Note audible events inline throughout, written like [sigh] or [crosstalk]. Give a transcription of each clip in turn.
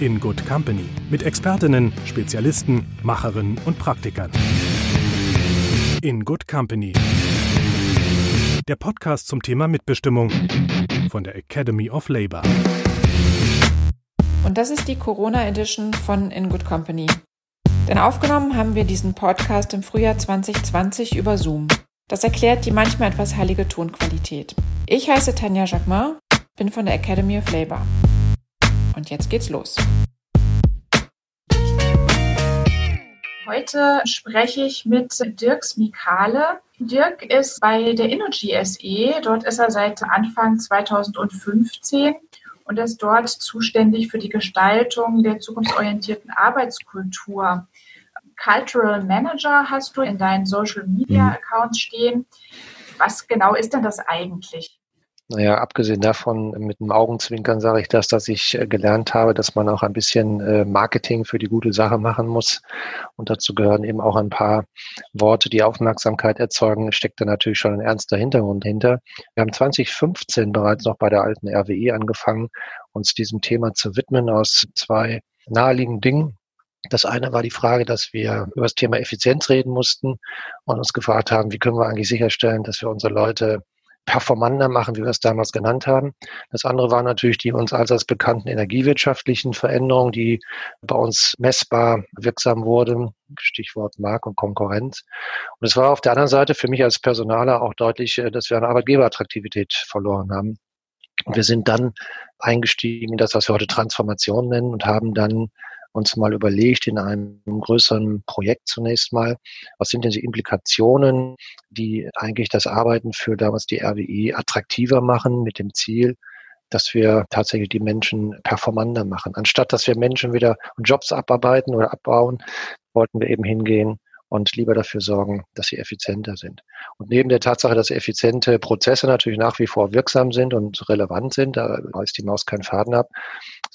in Good Company mit Expertinnen, Spezialisten, Macherinnen und Praktikern. In Good Company. Der Podcast zum Thema Mitbestimmung von der Academy of Labor. Und das ist die Corona Edition von In Good Company. Denn aufgenommen haben wir diesen Podcast im Frühjahr 2020 über Zoom. Das erklärt die manchmal etwas heilige Tonqualität. Ich heiße Tanja Jacquemin, bin von der Academy of Labor. Und jetzt geht's los. Heute spreche ich mit Dirk Smikale. Dirk ist bei der Energy SE. Dort ist er seit Anfang 2015 und ist dort zuständig für die Gestaltung der zukunftsorientierten Arbeitskultur. Cultural Manager hast du in deinen Social Media mhm. Accounts stehen. Was genau ist denn das eigentlich? Naja, abgesehen davon, mit einem Augenzwinkern sage ich das, dass ich äh, gelernt habe, dass man auch ein bisschen äh, Marketing für die gute Sache machen muss. Und dazu gehören eben auch ein paar Worte, die Aufmerksamkeit erzeugen, steckt da natürlich schon ein ernster Hintergrund hinter. Wir haben 2015 bereits noch bei der alten RWE angefangen, uns diesem Thema zu widmen aus zwei naheliegenden Dingen. Das eine war die Frage, dass wir über das Thema Effizienz reden mussten und uns gefragt haben, wie können wir eigentlich sicherstellen, dass wir unsere Leute performanter machen, wie wir es damals genannt haben. Das andere waren natürlich die uns allseits bekannten energiewirtschaftlichen Veränderungen, die bei uns messbar wirksam wurden. Stichwort Markt und Konkurrenz. Und es war auf der anderen Seite für mich als Personaler auch deutlich, äh, dass wir an Arbeitgeberattraktivität verloren haben. Und wir sind dann eingestiegen in das, was wir heute Transformation nennen und haben dann uns mal überlegt in einem größeren Projekt zunächst mal, was sind denn die Implikationen, die eigentlich das Arbeiten für damals die RWI attraktiver machen mit dem Ziel, dass wir tatsächlich die Menschen performanter machen. Anstatt dass wir Menschen wieder Jobs abarbeiten oder abbauen, wollten wir eben hingehen und lieber dafür sorgen, dass sie effizienter sind. Und neben der Tatsache, dass effiziente Prozesse natürlich nach wie vor wirksam sind und relevant sind, da reißt die Maus keinen Faden ab,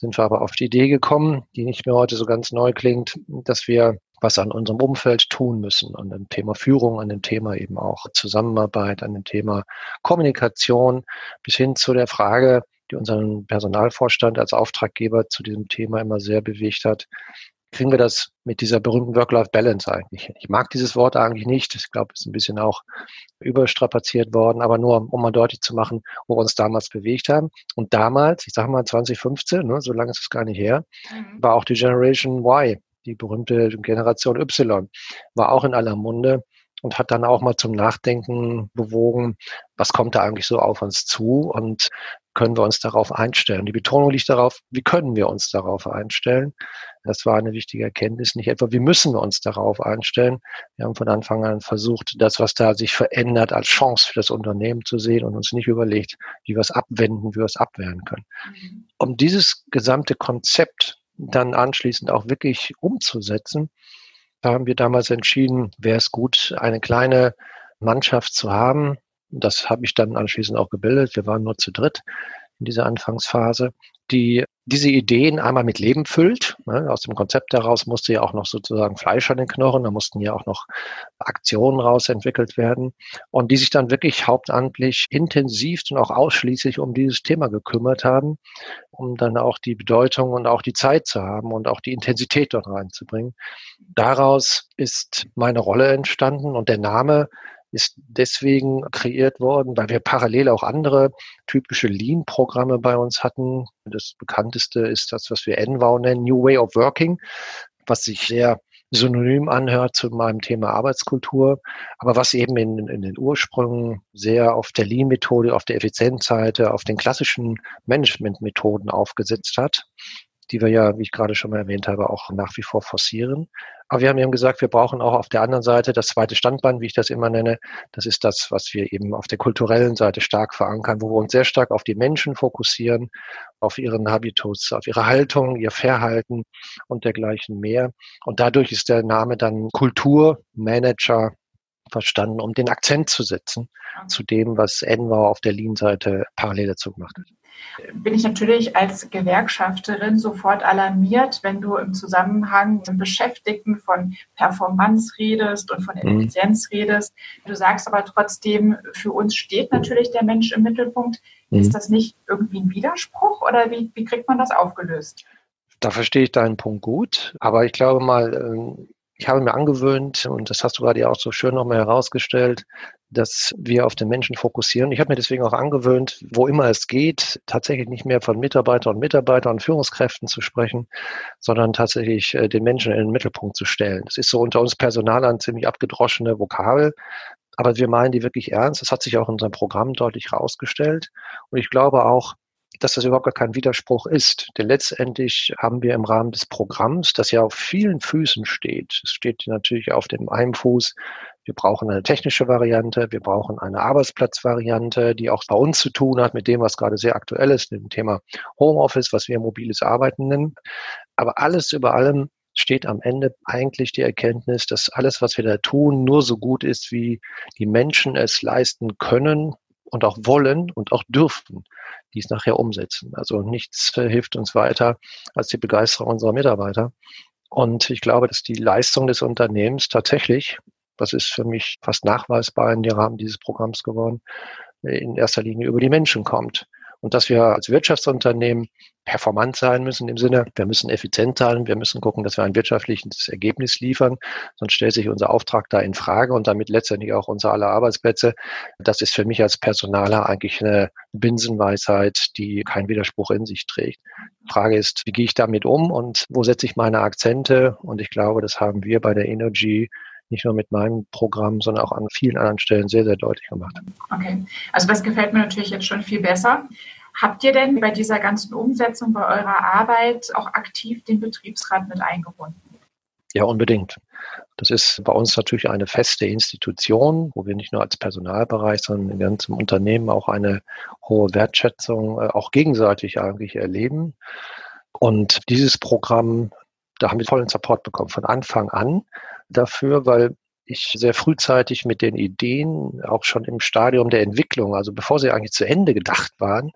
sind wir aber auf die Idee gekommen, die nicht mehr heute so ganz neu klingt, dass wir was an unserem Umfeld tun müssen, an dem Thema Führung, an dem Thema eben auch Zusammenarbeit, an dem Thema Kommunikation, bis hin zu der Frage, die unseren Personalvorstand als Auftraggeber zu diesem Thema immer sehr bewegt hat, kriegen wir das mit dieser berühmten Work-Life-Balance eigentlich. Ich mag dieses Wort eigentlich nicht. Ich glaube, es ist ein bisschen auch überstrapaziert worden, aber nur, um mal deutlich zu machen, wo wir uns damals bewegt haben. Und damals, ich sage mal 2015, ne, so lange ist es gar nicht her, mhm. war auch die Generation Y, die berühmte Generation Y, war auch in aller Munde und hat dann auch mal zum Nachdenken bewogen, was kommt da eigentlich so auf uns zu und können wir uns darauf einstellen. Die Betonung liegt darauf, wie können wir uns darauf einstellen. Das war eine wichtige Erkenntnis. Nicht etwa, wie müssen wir uns darauf einstellen. Wir haben von Anfang an versucht, das, was da sich verändert, als Chance für das Unternehmen zu sehen und uns nicht überlegt, wie wir es abwenden, wie wir es abwehren können. Mhm. Um dieses gesamte Konzept dann anschließend auch wirklich umzusetzen, haben wir damals entschieden, wäre es gut, eine kleine Mannschaft zu haben. Das habe ich dann anschließend auch gebildet. Wir waren nur zu dritt in dieser Anfangsphase, die diese Ideen einmal mit Leben füllt. Ne, aus dem Konzept heraus musste ja auch noch sozusagen Fleisch an den Knochen, da mussten ja auch noch Aktionen raus entwickelt werden und die sich dann wirklich hauptamtlich intensiv und auch ausschließlich um dieses Thema gekümmert haben, um dann auch die Bedeutung und auch die Zeit zu haben und auch die Intensität dort reinzubringen. Daraus ist meine Rolle entstanden und der Name ist deswegen kreiert worden, weil wir parallel auch andere typische Lean-Programme bei uns hatten. Das bekannteste ist das, was wir NWOW nennen, New Way of Working, was sich sehr synonym anhört zu meinem Thema Arbeitskultur, aber was eben in, in den Ursprüngen sehr auf der Lean-Methode, auf der Effizienzseite, auf den klassischen Management-Methoden aufgesetzt hat die wir ja, wie ich gerade schon mal erwähnt habe, auch nach wie vor forcieren. Aber wir haben eben gesagt, wir brauchen auch auf der anderen Seite das zweite Standbein, wie ich das immer nenne. Das ist das, was wir eben auf der kulturellen Seite stark verankern, wo wir uns sehr stark auf die Menschen fokussieren, auf ihren Habitus, auf ihre Haltung, ihr Verhalten und dergleichen mehr. Und dadurch ist der Name dann Kulturmanager verstanden, um den Akzent zu setzen zu dem, was Enver auf der Lean-Seite parallel dazu gemacht hat bin ich natürlich als Gewerkschafterin sofort alarmiert, wenn du im Zusammenhang mit Beschäftigten von Performance redest und von mhm. Effizienz mhm. redest. Du sagst aber trotzdem, für uns steht natürlich der Mensch im Mittelpunkt. Mhm. Ist das nicht irgendwie ein Widerspruch oder wie, wie kriegt man das aufgelöst? Da verstehe ich deinen Punkt gut, aber ich glaube mal, ähm, ich habe mir angewöhnt, und das hast du gerade ja auch so schön nochmal herausgestellt, dass wir auf den Menschen fokussieren. Ich habe mir deswegen auch angewöhnt, wo immer es geht, tatsächlich nicht mehr von Mitarbeitern und Mitarbeitern und Führungskräften zu sprechen, sondern tatsächlich äh, den Menschen in den Mittelpunkt zu stellen. Das ist so unter uns Personal ein ziemlich abgedroschene Vokabel, aber wir meinen die wirklich ernst. Das hat sich auch in unserem Programm deutlich herausgestellt. Und ich glaube auch, dass das überhaupt gar kein Widerspruch ist. Denn letztendlich haben wir im Rahmen des Programms, das ja auf vielen Füßen steht, es steht natürlich auf dem einen Fuß, wir brauchen eine technische Variante, wir brauchen eine Arbeitsplatzvariante, die auch bei uns zu tun hat mit dem, was gerade sehr aktuell ist, dem Thema Homeoffice, was wir mobiles Arbeiten nennen. Aber alles über allem steht am Ende eigentlich die Erkenntnis, dass alles, was wir da tun, nur so gut ist, wie die Menschen es leisten können und auch wollen und auch dürfen, die es nachher umsetzen. Also nichts hilft uns weiter als die Begeisterung unserer Mitarbeiter. Und ich glaube, dass die Leistung des Unternehmens tatsächlich, das ist für mich fast nachweisbar in dem Rahmen dieses Programms geworden, in erster Linie über die Menschen kommt und dass wir als Wirtschaftsunternehmen performant sein müssen im Sinne, wir müssen effizient sein, wir müssen gucken, dass wir ein wirtschaftliches Ergebnis liefern, sonst stellt sich unser Auftrag da in Frage und damit letztendlich auch unsere aller Arbeitsplätze. Das ist für mich als Personaler eigentlich eine Binsenweisheit, die keinen Widerspruch in sich trägt. Die Frage ist, wie gehe ich damit um und wo setze ich meine Akzente? Und ich glaube, das haben wir bei der Energy nicht nur mit meinem Programm, sondern auch an vielen anderen Stellen sehr, sehr deutlich gemacht. Okay, also das gefällt mir natürlich jetzt schon viel besser. Habt ihr denn bei dieser ganzen Umsetzung bei eurer Arbeit auch aktiv den Betriebsrat mit eingebunden? Ja, unbedingt. Das ist bei uns natürlich eine feste Institution, wo wir nicht nur als Personalbereich, sondern im ganzen Unternehmen auch eine hohe Wertschätzung äh, auch gegenseitig eigentlich erleben. Und dieses Programm, da haben wir vollen Support bekommen von Anfang an dafür, weil ich sehr frühzeitig mit den Ideen, auch schon im Stadium der Entwicklung, also bevor sie eigentlich zu Ende gedacht waren,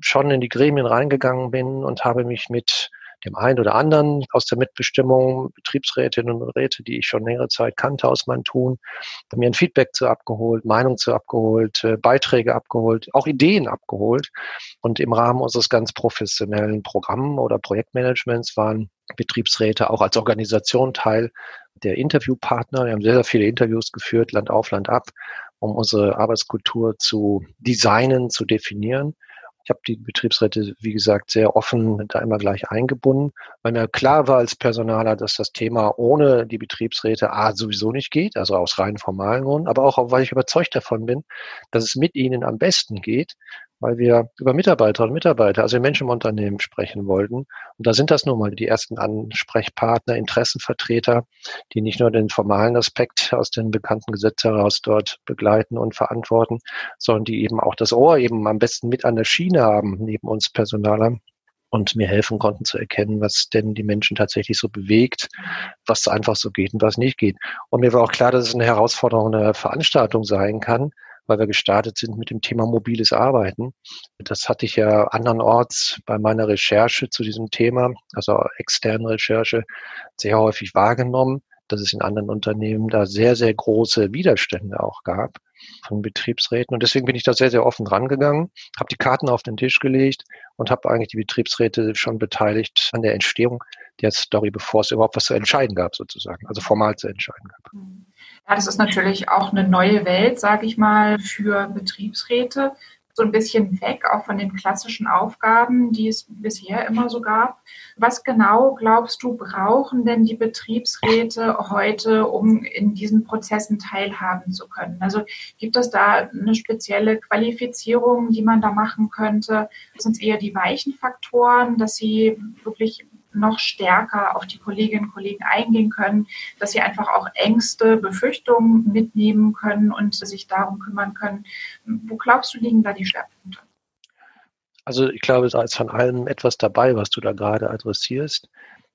schon in die Gremien reingegangen bin und habe mich mit dem einen oder anderen aus der Mitbestimmung, Betriebsrätinnen und Räte, die ich schon längere Zeit kannte aus meinem Tun, mir ein Feedback zu abgeholt, Meinung zu abgeholt, äh, Beiträge abgeholt, auch Ideen abgeholt. Und im Rahmen unseres ganz professionellen Programm- oder Projektmanagements waren Betriebsräte auch als Organisation Teil der Interviewpartner. Wir haben sehr, sehr viele Interviews geführt, Land auf, Land ab, um unsere Arbeitskultur zu designen, zu definieren. Ich habe die Betriebsräte, wie gesagt, sehr offen da immer gleich eingebunden, weil mir klar war als Personaler, dass das Thema ohne die Betriebsräte A sowieso nicht geht, also aus rein formalen Gründen, aber auch, weil ich überzeugt davon bin, dass es mit ihnen am besten geht, weil wir über Mitarbeiterinnen und Mitarbeiter, also Menschen im Unternehmen sprechen wollten. Und da sind das nun mal die ersten Ansprechpartner, Interessenvertreter, die nicht nur den formalen Aspekt aus den bekannten Gesetzen heraus dort begleiten und verantworten, sondern die eben auch das Ohr eben am besten mit an der Schiene haben, neben uns Personalern und mir helfen konnten zu erkennen, was denn die Menschen tatsächlich so bewegt, was einfach so geht und was nicht geht. Und mir war auch klar, dass es eine Herausforderung eine Veranstaltung sein kann, weil wir gestartet sind mit dem Thema mobiles Arbeiten. Das hatte ich ja andernorts bei meiner Recherche zu diesem Thema, also externe Recherche, sehr häufig wahrgenommen, dass es in anderen Unternehmen da sehr, sehr große Widerstände auch gab von Betriebsräten. Und deswegen bin ich da sehr, sehr offen rangegangen, habe die Karten auf den Tisch gelegt und habe eigentlich die Betriebsräte schon beteiligt an der Entstehung der Story, bevor es überhaupt was zu entscheiden gab, sozusagen, also formal zu entscheiden gab. Ja, das ist natürlich auch eine neue Welt, sage ich mal, für Betriebsräte. So ein bisschen weg, auch von den klassischen Aufgaben, die es bisher immer so gab. Was genau glaubst du, brauchen denn die Betriebsräte heute, um in diesen Prozessen teilhaben zu können? Also gibt es da eine spezielle Qualifizierung, die man da machen könnte? Sind es eher die weichen Faktoren, dass sie wirklich noch stärker auf die Kolleginnen und Kollegen eingehen können, dass sie einfach auch Ängste, Befürchtungen mitnehmen können und sich darum kümmern können. Wo glaubst du, liegen da die Schwerpunkte? Also ich glaube, da ist von allem etwas dabei, was du da gerade adressierst.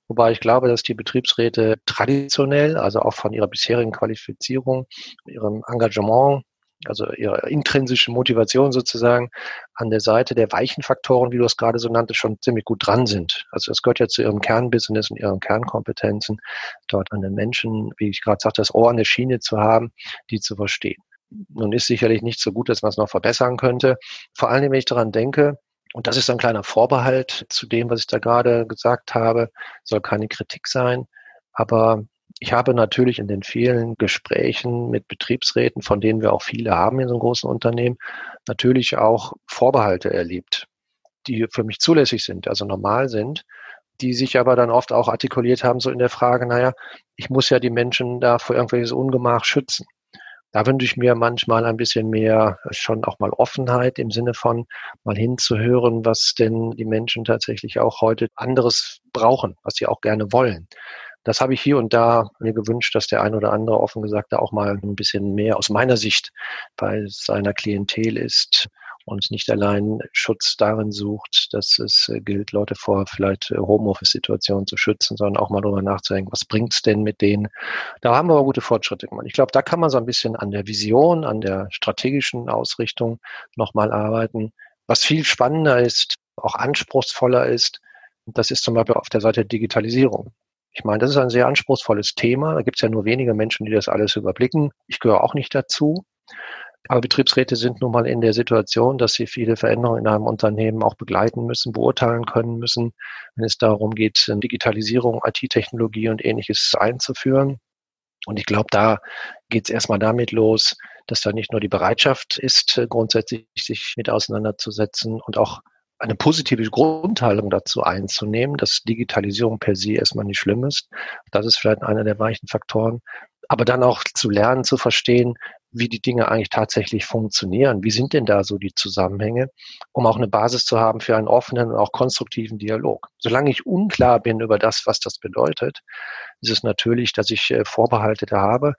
Wobei ich glaube, dass die Betriebsräte traditionell, also auch von ihrer bisherigen Qualifizierung, ihrem Engagement also ihre intrinsische Motivation sozusagen an der Seite der weichen Faktoren, wie du es gerade so nanntest, schon ziemlich gut dran sind. Also das gehört ja zu ihrem Kernbusiness und ihren Kernkompetenzen, dort an den Menschen, wie ich gerade sagte, das Ohr an der Schiene zu haben, die zu verstehen. Nun ist sicherlich nicht so gut, dass man es noch verbessern könnte. Vor allem, wenn ich daran denke, und das ist ein kleiner Vorbehalt zu dem, was ich da gerade gesagt habe, soll keine Kritik sein. Aber ich habe natürlich in den vielen Gesprächen mit Betriebsräten, von denen wir auch viele haben in so einem großen Unternehmen, natürlich auch Vorbehalte erlebt, die für mich zulässig sind, also normal sind, die sich aber dann oft auch artikuliert haben, so in der Frage, naja, ich muss ja die Menschen da vor irgendwelches Ungemach schützen. Da wünsche ich mir manchmal ein bisschen mehr schon auch mal Offenheit im Sinne von mal hinzuhören, was denn die Menschen tatsächlich auch heute anderes brauchen, was sie auch gerne wollen. Das habe ich hier und da mir gewünscht, dass der ein oder andere offen gesagt da auch mal ein bisschen mehr aus meiner Sicht bei seiner Klientel ist und nicht allein Schutz darin sucht, dass es äh, gilt, Leute vor vielleicht äh, Homeoffice-Situationen zu schützen, sondern auch mal darüber nachzudenken, was bringt's denn mit denen? Da haben wir aber gute Fortschritte gemacht. Ich glaube, da kann man so ein bisschen an der Vision, an der strategischen Ausrichtung nochmal arbeiten. Was viel spannender ist, auch anspruchsvoller ist, das ist zum Beispiel auf der Seite Digitalisierung. Ich meine, das ist ein sehr anspruchsvolles Thema. Da gibt es ja nur wenige Menschen, die das alles überblicken. Ich gehöre auch nicht dazu. Aber Betriebsräte sind nun mal in der Situation, dass sie viele Veränderungen in einem Unternehmen auch begleiten müssen, beurteilen können müssen, wenn es darum geht, Digitalisierung, IT-Technologie und ähnliches einzuführen. Und ich glaube, da geht es erstmal damit los, dass da nicht nur die Bereitschaft ist, grundsätzlich sich mit auseinanderzusetzen und auch eine positive Grundhaltung dazu einzunehmen, dass Digitalisierung per se erstmal nicht schlimm ist. Das ist vielleicht einer der weichen Faktoren. Aber dann auch zu lernen, zu verstehen, wie die Dinge eigentlich tatsächlich funktionieren. Wie sind denn da so die Zusammenhänge, um auch eine Basis zu haben für einen offenen und auch konstruktiven Dialog. Solange ich unklar bin über das, was das bedeutet, ist es natürlich, dass ich äh, Vorbehalte da habe,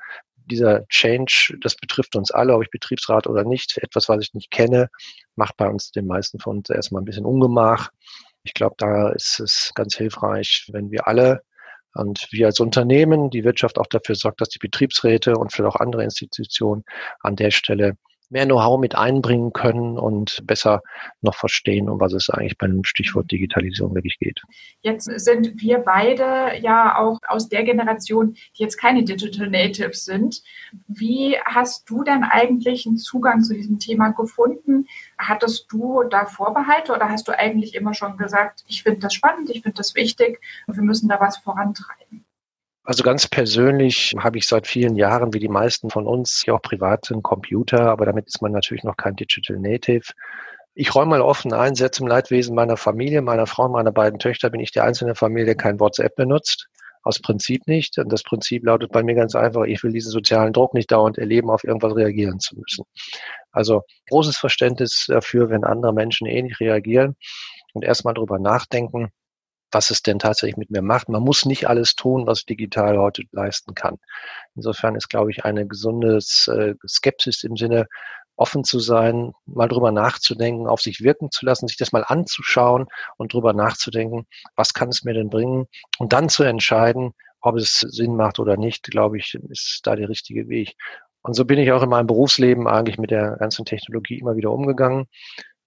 dieser Change, das betrifft uns alle, ob ich Betriebsrat oder nicht. Etwas, was ich nicht kenne, macht bei uns den meisten von uns erstmal ein bisschen Ungemach. Ich glaube, da ist es ganz hilfreich, wenn wir alle und wir als Unternehmen, die Wirtschaft auch dafür sorgt, dass die Betriebsräte und vielleicht auch andere Institutionen an der Stelle mehr Know-how mit einbringen können und besser noch verstehen, um was es eigentlich beim Stichwort Digitalisierung wirklich geht. Jetzt sind wir beide ja auch aus der Generation, die jetzt keine Digital Natives sind. Wie hast du denn eigentlich einen Zugang zu diesem Thema gefunden? Hattest du da Vorbehalte oder hast du eigentlich immer schon gesagt, ich finde das spannend, ich finde das wichtig und wir müssen da was vorantreiben? Also ganz persönlich habe ich seit vielen Jahren, wie die meisten von uns, ja auch privat einen Computer, aber damit ist man natürlich noch kein Digital Native. Ich räume mal offen ein, sehr zum Leidwesen meiner Familie, meiner Frau meiner beiden Töchter bin ich der einzige Familie, der kein WhatsApp benutzt. Aus Prinzip nicht. Und das Prinzip lautet bei mir ganz einfach, ich will diesen sozialen Druck nicht dauernd erleben, auf irgendwas reagieren zu müssen. Also großes Verständnis dafür, wenn andere Menschen ähnlich reagieren und erstmal drüber nachdenken, was es denn tatsächlich mit mir macht. Man muss nicht alles tun, was digital heute leisten kann. Insofern ist, glaube ich, eine gesunde äh, Skepsis im Sinne, offen zu sein, mal drüber nachzudenken, auf sich wirken zu lassen, sich das mal anzuschauen und drüber nachzudenken, was kann es mir denn bringen und dann zu entscheiden, ob es Sinn macht oder nicht, glaube ich, ist da der richtige Weg. Und so bin ich auch in meinem Berufsleben eigentlich mit der ganzen Technologie immer wieder umgegangen.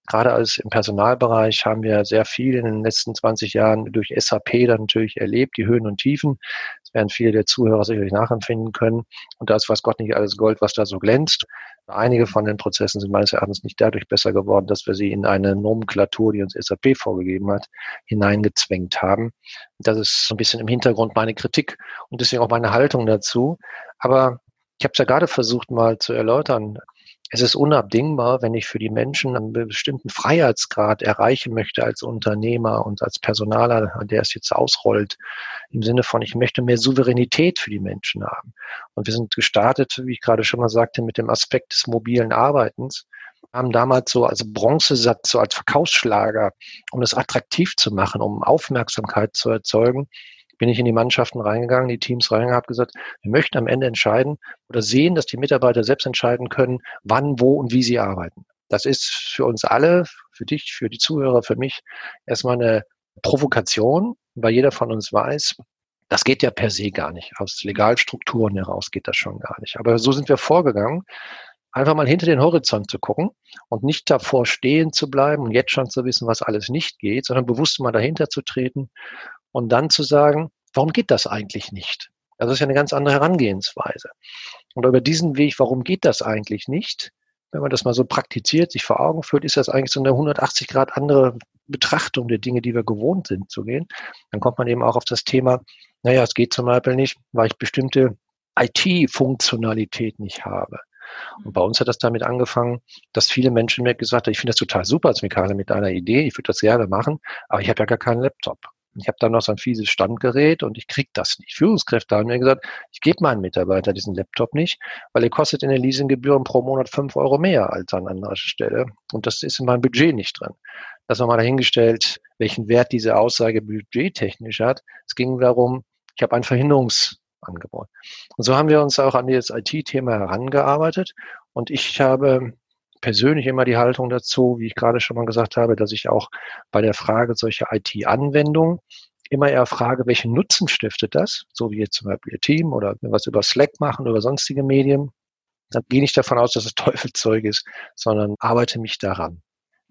Gerade als im Personalbereich haben wir sehr viel in den letzten 20 Jahren durch SAP dann natürlich erlebt, die Höhen und Tiefen. Das werden viele der Zuhörer sicherlich nachempfinden können. Und da ist was Gott nicht alles Gold, was da so glänzt. Einige von den Prozessen sind meines Erachtens nicht dadurch besser geworden, dass wir sie in eine Nomenklatur, die uns SAP vorgegeben hat, hineingezwängt haben. Das ist ein bisschen im Hintergrund meine Kritik und deswegen auch meine Haltung dazu. Aber ich habe es ja gerade versucht mal zu erläutern es ist unabdingbar, wenn ich für die Menschen einen bestimmten Freiheitsgrad erreichen möchte als Unternehmer und als Personaler, der es jetzt ausrollt, im Sinne von, ich möchte mehr Souveränität für die Menschen haben. Und wir sind gestartet, wie ich gerade schon mal sagte, mit dem Aspekt des mobilen Arbeitens haben damals so als Bronzesatz, so als Verkaufsschlager, um das attraktiv zu machen, um Aufmerksamkeit zu erzeugen, bin ich in die Mannschaften reingegangen, die Teams reingegangen, habe gesagt, wir möchten am Ende entscheiden oder sehen, dass die Mitarbeiter selbst entscheiden können, wann, wo und wie sie arbeiten. Das ist für uns alle, für dich, für die Zuhörer, für mich erstmal eine Provokation, weil jeder von uns weiß, das geht ja per se gar nicht. Aus Legalstrukturen heraus geht das schon gar nicht. Aber so sind wir vorgegangen, einfach mal hinter den Horizont zu gucken und nicht davor stehen zu bleiben und jetzt schon zu wissen, was alles nicht geht, sondern bewusst mal dahinter zu treten und dann zu sagen, warum geht das eigentlich nicht? Das ist ja eine ganz andere Herangehensweise. Und über diesen Weg, warum geht das eigentlich nicht? Wenn man das mal so praktiziert, sich vor Augen führt, ist das eigentlich so eine 180 Grad andere Betrachtung der Dinge, die wir gewohnt sind zu gehen. Dann kommt man eben auch auf das Thema, naja, es geht zum Beispiel nicht, weil ich bestimmte IT-Funktionalität nicht habe. Und bei uns hat das damit angefangen, dass viele Menschen mir gesagt haben, ich finde das total super als Mikale mit deiner Idee, ich würde das gerne machen, aber ich habe ja gar keinen Laptop. Ich habe dann noch so ein fieses Standgerät und ich kriege das nicht. Führungskräfte haben mir gesagt, ich gebe meinen Mitarbeiter diesen Laptop nicht, weil er kostet in den Leasinggebühren pro Monat fünf Euro mehr als an anderer Stelle. Und das ist in meinem Budget nicht drin. Das war mal dahingestellt, welchen Wert diese Aussage budgettechnisch hat. Es ging darum, ich habe ein Verhinderungsangebot. Und so haben wir uns auch an das IT-Thema herangearbeitet. Und ich habe persönlich immer die Haltung dazu, wie ich gerade schon mal gesagt habe, dass ich auch bei der Frage solcher IT-Anwendungen immer eher frage, welchen Nutzen stiftet das, so wie jetzt zum Beispiel Ihr Team oder was über Slack machen oder sonstige Medien. Dann gehe ich davon aus, dass es [laughs] Teufelzeug ist, sondern arbeite mich daran.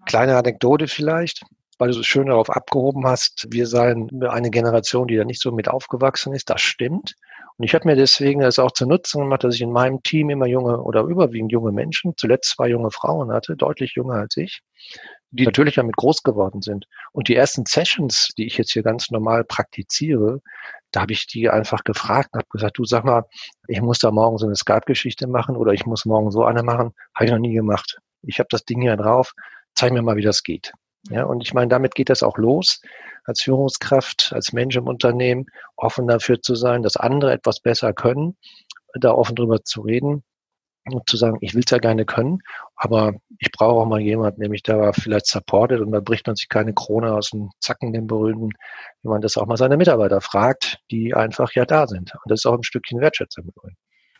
Kleine Anekdote vielleicht, weil du so schön darauf abgehoben hast, wir seien eine Generation, die da nicht so mit aufgewachsen ist. Das stimmt. Und ich habe mir deswegen das auch zu Nutzen gemacht, dass ich in meinem Team immer junge oder überwiegend junge Menschen, zuletzt zwei junge Frauen hatte, deutlich jünger als ich, die natürlich damit groß geworden sind. Und die ersten Sessions, die ich jetzt hier ganz normal praktiziere, da habe ich die einfach gefragt und habe gesagt, du sag mal, ich muss da morgen so eine Skype-Geschichte machen oder ich muss morgen so eine machen. Habe ich noch nie gemacht. Ich habe das Ding hier drauf, zeig mir mal, wie das geht. Ja, und ich meine, damit geht das auch los, als Führungskraft, als Mensch im Unternehmen, offen dafür zu sein, dass andere etwas besser können, da offen drüber zu reden und zu sagen, ich will es ja gerne können, aber ich brauche auch mal jemanden, der mich da vielleicht supportet und da bricht man sich keine Krone aus dem Zacken, den berühmten, wenn man das auch mal seine Mitarbeiter fragt, die einfach ja da sind. Und das ist auch ein Stückchen Wertschätzung übrigens.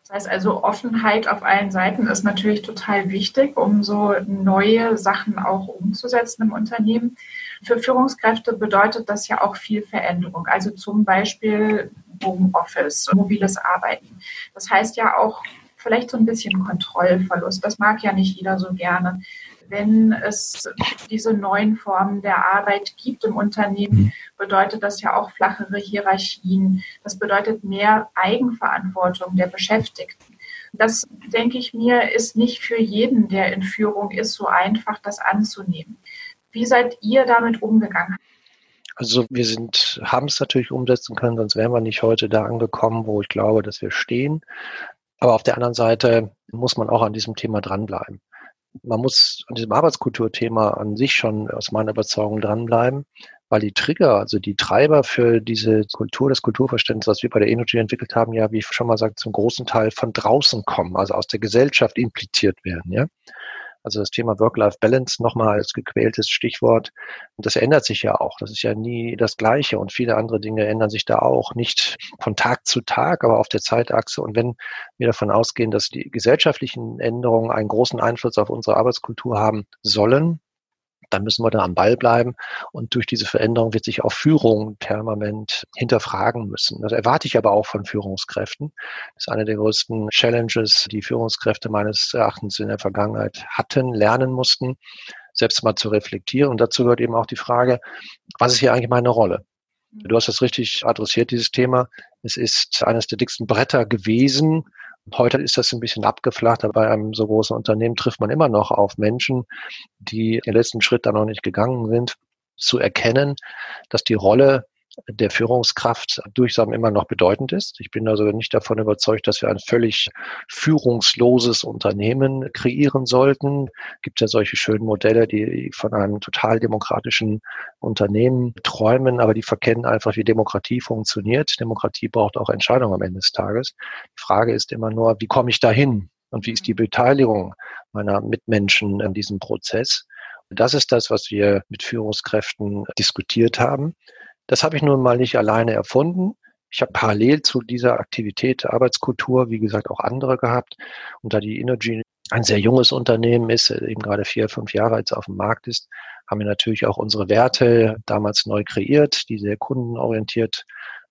Das heißt also, Offenheit auf allen Seiten ist natürlich total wichtig, um so neue Sachen auch umzusetzen im Unternehmen. Für Führungskräfte bedeutet das ja auch viel Veränderung. Also zum Beispiel Homeoffice, mobiles Arbeiten. Das heißt ja auch vielleicht so ein bisschen Kontrollverlust. Das mag ja nicht jeder so gerne wenn es diese neuen Formen der Arbeit gibt im Unternehmen, mhm. bedeutet das ja auch flachere Hierarchien. Das bedeutet mehr Eigenverantwortung der Beschäftigten. Das, denke ich mir, ist nicht für jeden, der in Führung ist, so einfach, das anzunehmen. Wie seid ihr damit umgegangen? Also wir sind, haben es natürlich umsetzen können, sonst wären wir nicht heute da angekommen, wo ich glaube, dass wir stehen. Aber auf der anderen Seite muss man auch an diesem Thema dranbleiben man muss an diesem Arbeitskulturthema an sich schon aus meiner Überzeugung dranbleiben, weil die Trigger, also die Treiber für diese Kultur, das Kulturverständnis, was wir bei der Energy entwickelt haben, ja, wie ich schon mal sagte, zum großen Teil von draußen kommen, also aus der Gesellschaft impliziert werden, ja. Also das Thema Work-Life-Balance nochmal als gequältes Stichwort. Und das ändert sich ja auch. Das ist ja nie das Gleiche. Und viele andere Dinge ändern sich da auch. Nicht von Tag zu Tag, aber auf der Zeitachse. Und wenn wir davon ausgehen, dass die gesellschaftlichen Änderungen einen großen Einfluss auf unsere Arbeitskultur haben sollen, dann müssen wir da am Ball bleiben. Und durch diese Veränderung wird sich auch Führung permanent hinterfragen müssen. Das erwarte ich aber auch von Führungskräften. Das ist eine der größten Challenges, die Führungskräfte meines Erachtens in der Vergangenheit hatten, lernen mussten, selbst mal zu reflektieren. Und dazu gehört eben auch die Frage, was ist hier eigentlich meine Rolle? Du hast das richtig adressiert, dieses Thema. Es ist eines der dicksten Bretter gewesen, Heute ist das ein bisschen abgeflacht, aber bei einem so großen Unternehmen trifft man immer noch auf Menschen, die den letzten Schritt da noch nicht gegangen sind, zu erkennen, dass die Rolle der Führungskraft durchsam immer noch bedeutend ist. Ich bin also nicht davon überzeugt, dass wir ein völlig führungsloses Unternehmen kreieren sollten. Es gibt ja solche schönen Modelle, die von einem total demokratischen Unternehmen träumen, aber die verkennen einfach, wie Demokratie funktioniert. Demokratie braucht auch Entscheidungen am Ende des Tages. Die Frage ist immer nur, wie komme ich dahin? Und wie ist die Beteiligung meiner Mitmenschen an diesem Prozess? Das ist das, was wir mit Führungskräften diskutiert haben. Das habe ich nun mal nicht alleine erfunden. Ich habe parallel zu dieser Aktivität Arbeitskultur, wie gesagt, auch andere gehabt. Und da die Energy ein sehr junges Unternehmen ist, eben gerade vier, fünf Jahre jetzt auf dem Markt ist, haben wir natürlich auch unsere Werte damals neu kreiert, die sehr kundenorientiert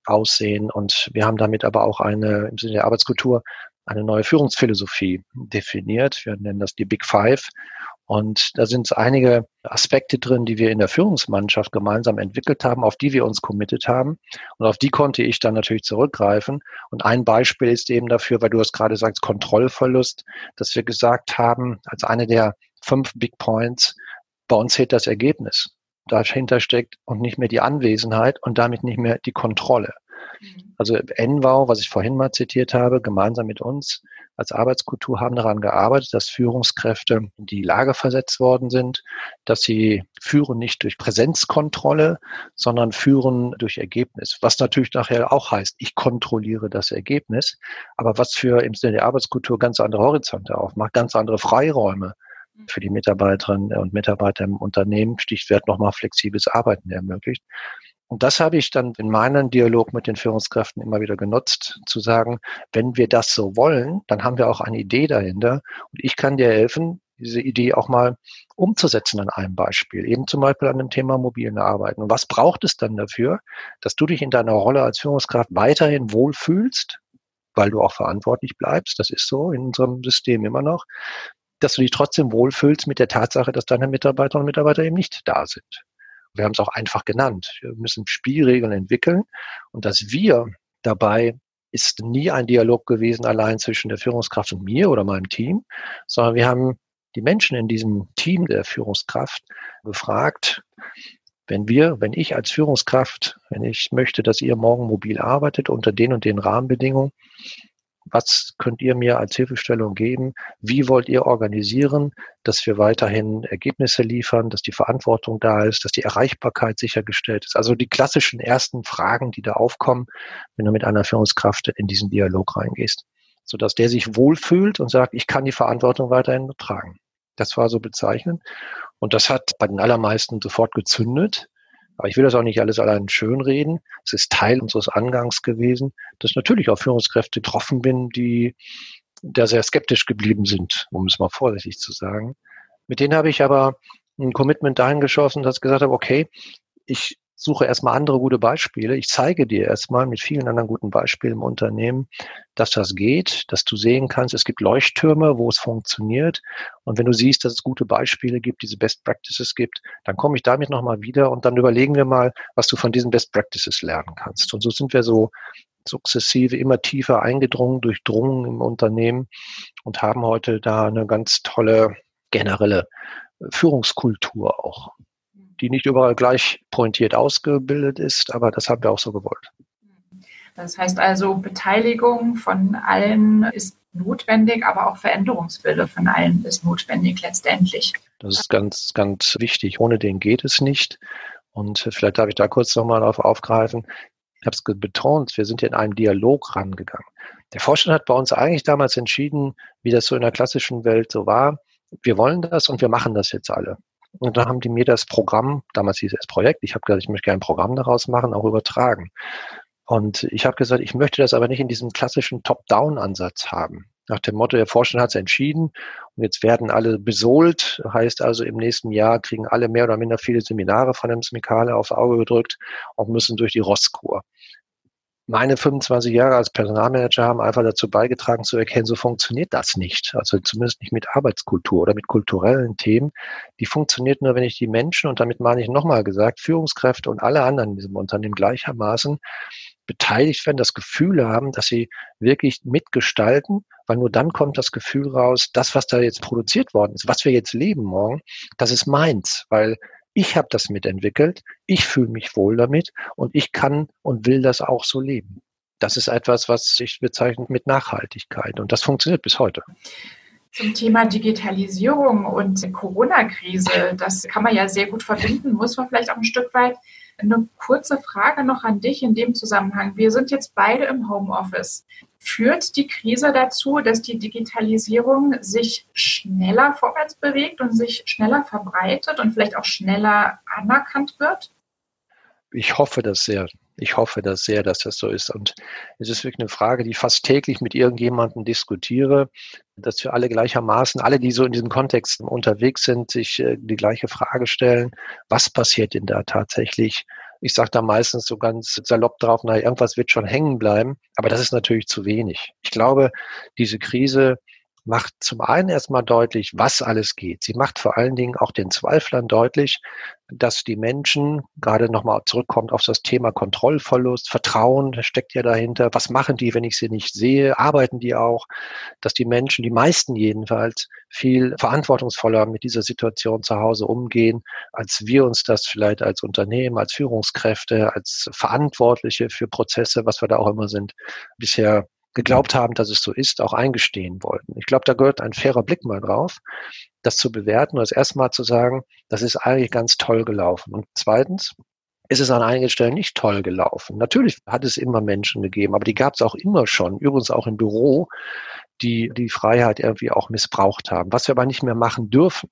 aussehen. Und wir haben damit aber auch eine, im Sinne der Arbeitskultur, eine neue Führungsphilosophie definiert. Wir nennen das die Big Five. Und da sind einige Aspekte drin, die wir in der Führungsmannschaft gemeinsam entwickelt haben, auf die wir uns committed haben. Und auf die konnte ich dann natürlich zurückgreifen. Und ein Beispiel ist eben dafür, weil du es gerade sagst, Kontrollverlust, dass wir gesagt haben, als eine der fünf Big Points, bei uns zählt das Ergebnis. Dahinter steckt und nicht mehr die Anwesenheit und damit nicht mehr die Kontrolle. Mhm. Also NWAU, was ich vorhin mal zitiert habe, gemeinsam mit uns als Arbeitskultur haben daran gearbeitet, dass Führungskräfte in die Lage versetzt worden sind, dass sie führen nicht durch Präsenzkontrolle, sondern führen durch Ergebnis. Was natürlich nachher auch heißt, ich kontrolliere das Ergebnis, aber was für im Sinne der Arbeitskultur ganz andere Horizonte aufmacht, ganz andere Freiräume mhm. für die Mitarbeiterinnen und Mitarbeiter im Unternehmen, Stichwort nochmal flexibles Arbeiten ermöglicht. Und das habe ich dann in meinem Dialog mit den Führungskräften immer wieder genutzt, zu sagen, wenn wir das so wollen, dann haben wir auch eine Idee dahinter. Und ich kann dir helfen, diese Idee auch mal umzusetzen an einem Beispiel, eben zum Beispiel an dem Thema mobilen Arbeiten. Und was braucht es dann dafür, dass du dich in deiner Rolle als Führungskraft weiterhin wohlfühlst, weil du auch verantwortlich bleibst, das ist so in unserem System immer noch, dass du dich trotzdem wohlfühlst mit der Tatsache, dass deine Mitarbeiterinnen und Mitarbeiter eben nicht da sind. Wir haben es auch einfach genannt. Wir müssen Spielregeln entwickeln und dass wir dabei ist nie ein Dialog gewesen allein zwischen der Führungskraft und mir oder meinem Team, sondern wir haben die Menschen in diesem Team der Führungskraft gefragt, wenn wir, wenn ich als Führungskraft, wenn ich möchte, dass ihr morgen mobil arbeitet unter den und den Rahmenbedingungen, was könnt ihr mir als Hilfestellung geben? Wie wollt ihr organisieren, dass wir weiterhin Ergebnisse liefern, dass die Verantwortung da ist, dass die Erreichbarkeit sichergestellt ist? Also die klassischen ersten Fragen, die da aufkommen, wenn du mit einer Führungskraft in diesen Dialog reingehst, sodass der sich wohlfühlt und sagt, ich kann die Verantwortung weiterhin tragen. Das war so bezeichnend. Und das hat bei den allermeisten sofort gezündet. Aber ich will das auch nicht alles allein schönreden. Es ist Teil unseres Angangs gewesen, dass ich natürlich auch Führungskräfte getroffen bin, die da sehr skeptisch geblieben sind, um es mal vorsichtig zu sagen. Mit denen habe ich aber ein Commitment dahin geschossen, dass ich gesagt habe, okay, ich suche erstmal andere gute Beispiele. Ich zeige dir erstmal mit vielen anderen guten Beispielen im Unternehmen, dass das geht, dass du sehen kannst, es gibt Leuchttürme, wo es funktioniert. Und wenn du siehst, dass es gute Beispiele gibt, diese Best Practices gibt, dann komme ich damit nochmal wieder und dann überlegen wir mal, was du von diesen Best Practices lernen kannst. Und so sind wir so sukzessive immer tiefer eingedrungen, durchdrungen im Unternehmen und haben heute da eine ganz tolle generelle Führungskultur auch die nicht überall gleich pointiert ausgebildet ist, aber das haben wir auch so gewollt. Das heißt also, Beteiligung von allen ist notwendig, aber auch Veränderungswille von allen ist notwendig letztendlich. Das ist ganz, ganz wichtig. Ohne den geht es nicht. Und vielleicht darf ich da kurz nochmal darauf aufgreifen. Ich habe es betont, wir sind in einen Dialog rangegangen. Der Vorstand hat bei uns eigentlich damals entschieden, wie das so in der klassischen Welt so war. Wir wollen das und wir machen das jetzt alle. Und dann haben die mir das Programm, damals hieß es Projekt, ich habe gesagt, ich möchte gerne ein Programm daraus machen, auch übertragen. Und ich habe gesagt, ich möchte das aber nicht in diesem klassischen Top-Down-Ansatz haben. Nach dem Motto, der Vorstand hat es entschieden und jetzt werden alle besohlt. Heißt also, im nächsten Jahr kriegen alle mehr oder minder viele Seminare von dem Smikale aufs Auge gedrückt und müssen durch die Rosskur meine 25 Jahre als Personalmanager haben einfach dazu beigetragen zu erkennen, so funktioniert das nicht. Also zumindest nicht mit Arbeitskultur oder mit kulturellen Themen. Die funktioniert nur, wenn ich die Menschen, und damit meine ich nochmal gesagt, Führungskräfte und alle anderen in diesem Unternehmen gleichermaßen beteiligt werden, das Gefühl haben, dass sie wirklich mitgestalten, weil nur dann kommt das Gefühl raus, das, was da jetzt produziert worden ist, was wir jetzt leben morgen, das ist meins, weil Ich habe das mitentwickelt, ich fühle mich wohl damit und ich kann und will das auch so leben. Das ist etwas, was ich bezeichne mit Nachhaltigkeit und das funktioniert bis heute. Zum Thema Digitalisierung und Corona-Krise, das kann man ja sehr gut verbinden, muss man vielleicht auch ein Stück weit. Eine kurze Frage noch an dich in dem Zusammenhang. Wir sind jetzt beide im Homeoffice. Führt die Krise dazu, dass die Digitalisierung sich schneller vorwärts bewegt und sich schneller verbreitet und vielleicht auch schneller anerkannt wird? Ich hoffe das sehr. Ich hoffe das sehr, dass das so ist. Und es ist wirklich eine Frage, die ich fast täglich mit irgendjemandem diskutiere, dass wir alle gleichermaßen, alle, die so in diesem Kontext unterwegs sind, sich äh, die gleiche Frage stellen, was passiert denn da tatsächlich? Ich sage da meistens so ganz salopp drauf, na, irgendwas wird schon hängen bleiben, aber das ist natürlich zu wenig. Ich glaube, diese Krise macht zum einen erstmal deutlich, was alles geht. Sie macht vor allen Dingen auch den Zweiflern deutlich, dass die Menschen, gerade nochmal zurückkommt auf das Thema Kontrollverlust, Vertrauen steckt ja dahinter. Was machen die, wenn ich sie nicht sehe? Arbeiten die auch? Dass die Menschen, die meisten jedenfalls, viel verantwortungsvoller mit dieser Situation zu Hause umgehen, als wir uns das vielleicht als Unternehmen, als Führungskräfte, als Verantwortliche für Prozesse, was wir da auch immer sind, bisher geglaubt haben, dass es so ist, auch eingestehen wollten. Ich glaube, da gehört ein fairer Blick mal drauf, das zu bewerten und das erstmal zu sagen, das ist eigentlich ganz toll gelaufen. Und zweitens, ist es an einigen Stellen nicht toll gelaufen. Natürlich hat es immer Menschen gegeben, aber die gab es auch immer schon, übrigens auch im Büro, die die Freiheit irgendwie auch missbraucht haben. Was wir aber nicht mehr machen dürfen,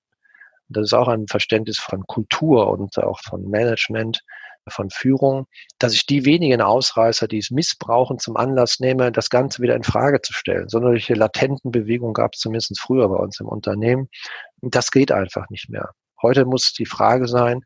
das ist auch ein Verständnis von Kultur und auch von Management, von Führung, dass ich die wenigen Ausreißer, die es missbrauchen, zum Anlass nehme, das Ganze wieder in Frage zu stellen. So solche latenten Bewegungen gab es zumindest früher bei uns im Unternehmen. Das geht einfach nicht mehr. Heute muss die Frage sein,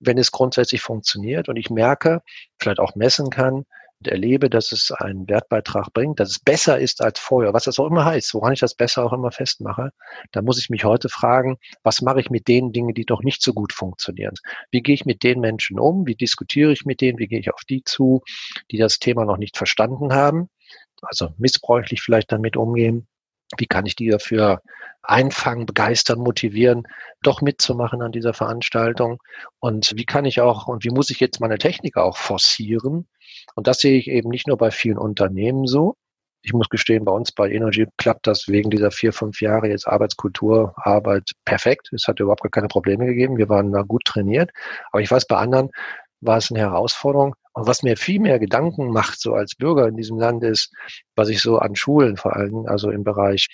wenn es grundsätzlich funktioniert und ich merke, vielleicht auch messen kann, erlebe, dass es einen Wertbeitrag bringt, dass es besser ist als vorher, was das auch immer heißt, woran ich das besser auch immer festmache, da muss ich mich heute fragen, was mache ich mit den Dingen, die doch nicht so gut funktionieren? Wie gehe ich mit den Menschen um? Wie diskutiere ich mit denen? Wie gehe ich auf die zu, die das Thema noch nicht verstanden haben? Also missbräuchlich vielleicht damit umgehen. Wie kann ich die dafür einfangen, begeistern, motivieren, doch mitzumachen an dieser Veranstaltung? Und wie kann ich auch und wie muss ich jetzt meine Technik auch forcieren, und das sehe ich eben nicht nur bei vielen Unternehmen so. Ich muss gestehen, bei uns bei Energy klappt das wegen dieser vier, fünf Jahre jetzt Arbeitskultur, Arbeit perfekt. Es hat überhaupt gar keine Probleme gegeben. Wir waren da gut trainiert. Aber ich weiß, bei anderen war es eine Herausforderung. Und was mir viel mehr Gedanken macht, so als Bürger in diesem Land, ist, was ich so an Schulen vor allem, also im Bereich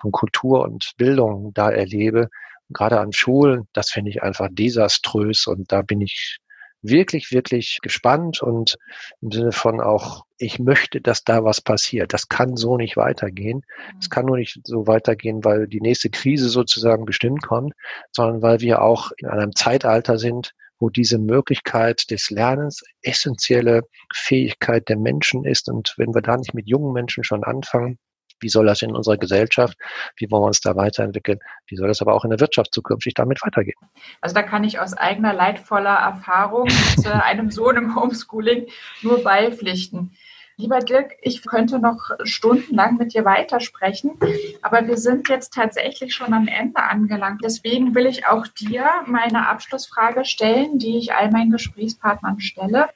von Kultur und Bildung da erlebe, gerade an Schulen, das finde ich einfach desaströs und da bin ich wirklich, wirklich gespannt und im Sinne von auch, ich möchte, dass da was passiert. Das kann so nicht weitergehen. Es kann nur nicht so weitergehen, weil die nächste Krise sozusagen bestimmt kommt, sondern weil wir auch in einem Zeitalter sind, wo diese Möglichkeit des Lernens essentielle Fähigkeit der Menschen ist. Und wenn wir da nicht mit jungen Menschen schon anfangen, wie soll das in unserer Gesellschaft, wie wollen wir uns da weiterentwickeln, wie soll das aber auch in der Wirtschaft zukünftig damit weitergehen? Also da kann ich aus eigener leidvoller Erfahrung mit äh, [laughs] einem Sohn im Homeschooling nur beipflichten. Lieber Dirk, ich könnte noch stundenlang mit dir weitersprechen, aber wir sind jetzt tatsächlich schon am Ende angelangt. Deswegen will ich auch dir meine Abschlussfrage stellen, die ich all meinen Gesprächspartnern stelle.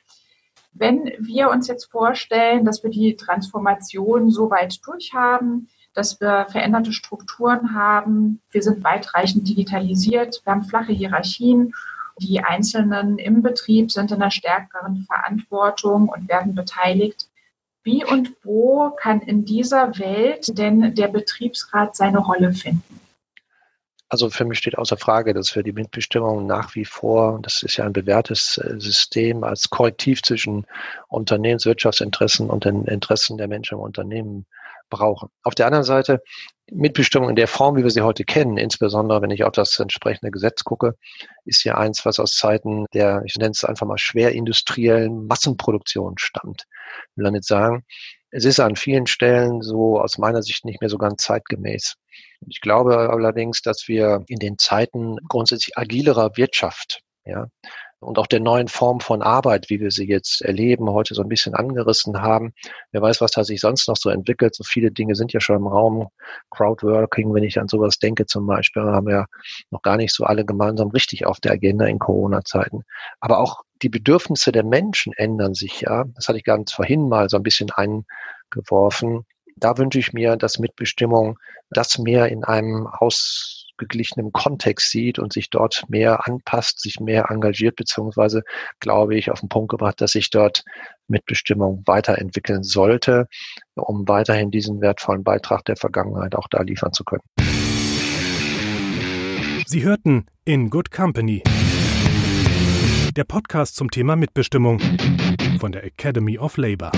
Wenn wir uns jetzt vorstellen, dass wir die Transformation so weit durchhaben, dass wir veränderte Strukturen haben, wir sind weitreichend digitalisiert, wir haben flache Hierarchien, die Einzelnen im Betrieb sind in einer stärkeren Verantwortung und werden beteiligt. Wie und wo kann in dieser Welt denn der Betriebsrat seine Rolle finden? Also für mich steht außer Frage, dass wir die Mitbestimmung nach wie vor, das ist ja ein bewährtes äh, System, als Korrektiv zwischen Unternehmenswirtschaftsinteressen und den Interessen der Menschen im Unternehmen brauchen. Auf der anderen Seite, Mitbestimmung in der Form, wie wir sie heute kennen, insbesondere wenn ich auf das entsprechende Gesetz gucke, ist ja eins, was aus Zeiten der, ich nenne es einfach mal schwerindustriellen Massenproduktion stammt. Ich will damit sagen, es ist an vielen Stellen so aus meiner Sicht nicht mehr so ganz zeitgemäß. Ich glaube allerdings, dass wir in den Zeiten grundsätzlich agilerer Wirtschaft, ja, und auch der neuen Form von Arbeit, wie wir sie jetzt erleben, heute so ein bisschen angerissen haben. Wer weiß, was da sich sonst noch so entwickelt. So viele Dinge sind ja schon im Raum. Crowdworking, wenn ich an sowas denke zum Beispiel, haben wir noch gar nicht so alle gemeinsam richtig auf der Agenda in Corona-Zeiten. Aber auch die Bedürfnisse der Menschen ändern sich ja. Das hatte ich ganz vorhin mal so ein bisschen eingeworfen. Da wünsche ich mir, dass Mitbestimmung das mehr in einem ausgeglichenen Kontext sieht und sich dort mehr anpasst, sich mehr engagiert, beziehungsweise glaube ich auf den Punkt gebracht, dass sich dort Mitbestimmung weiterentwickeln sollte, um weiterhin diesen wertvollen Beitrag der Vergangenheit auch da liefern zu können. Sie hörten In Good Company. Der Podcast zum Thema Mitbestimmung von der Academy of Labor.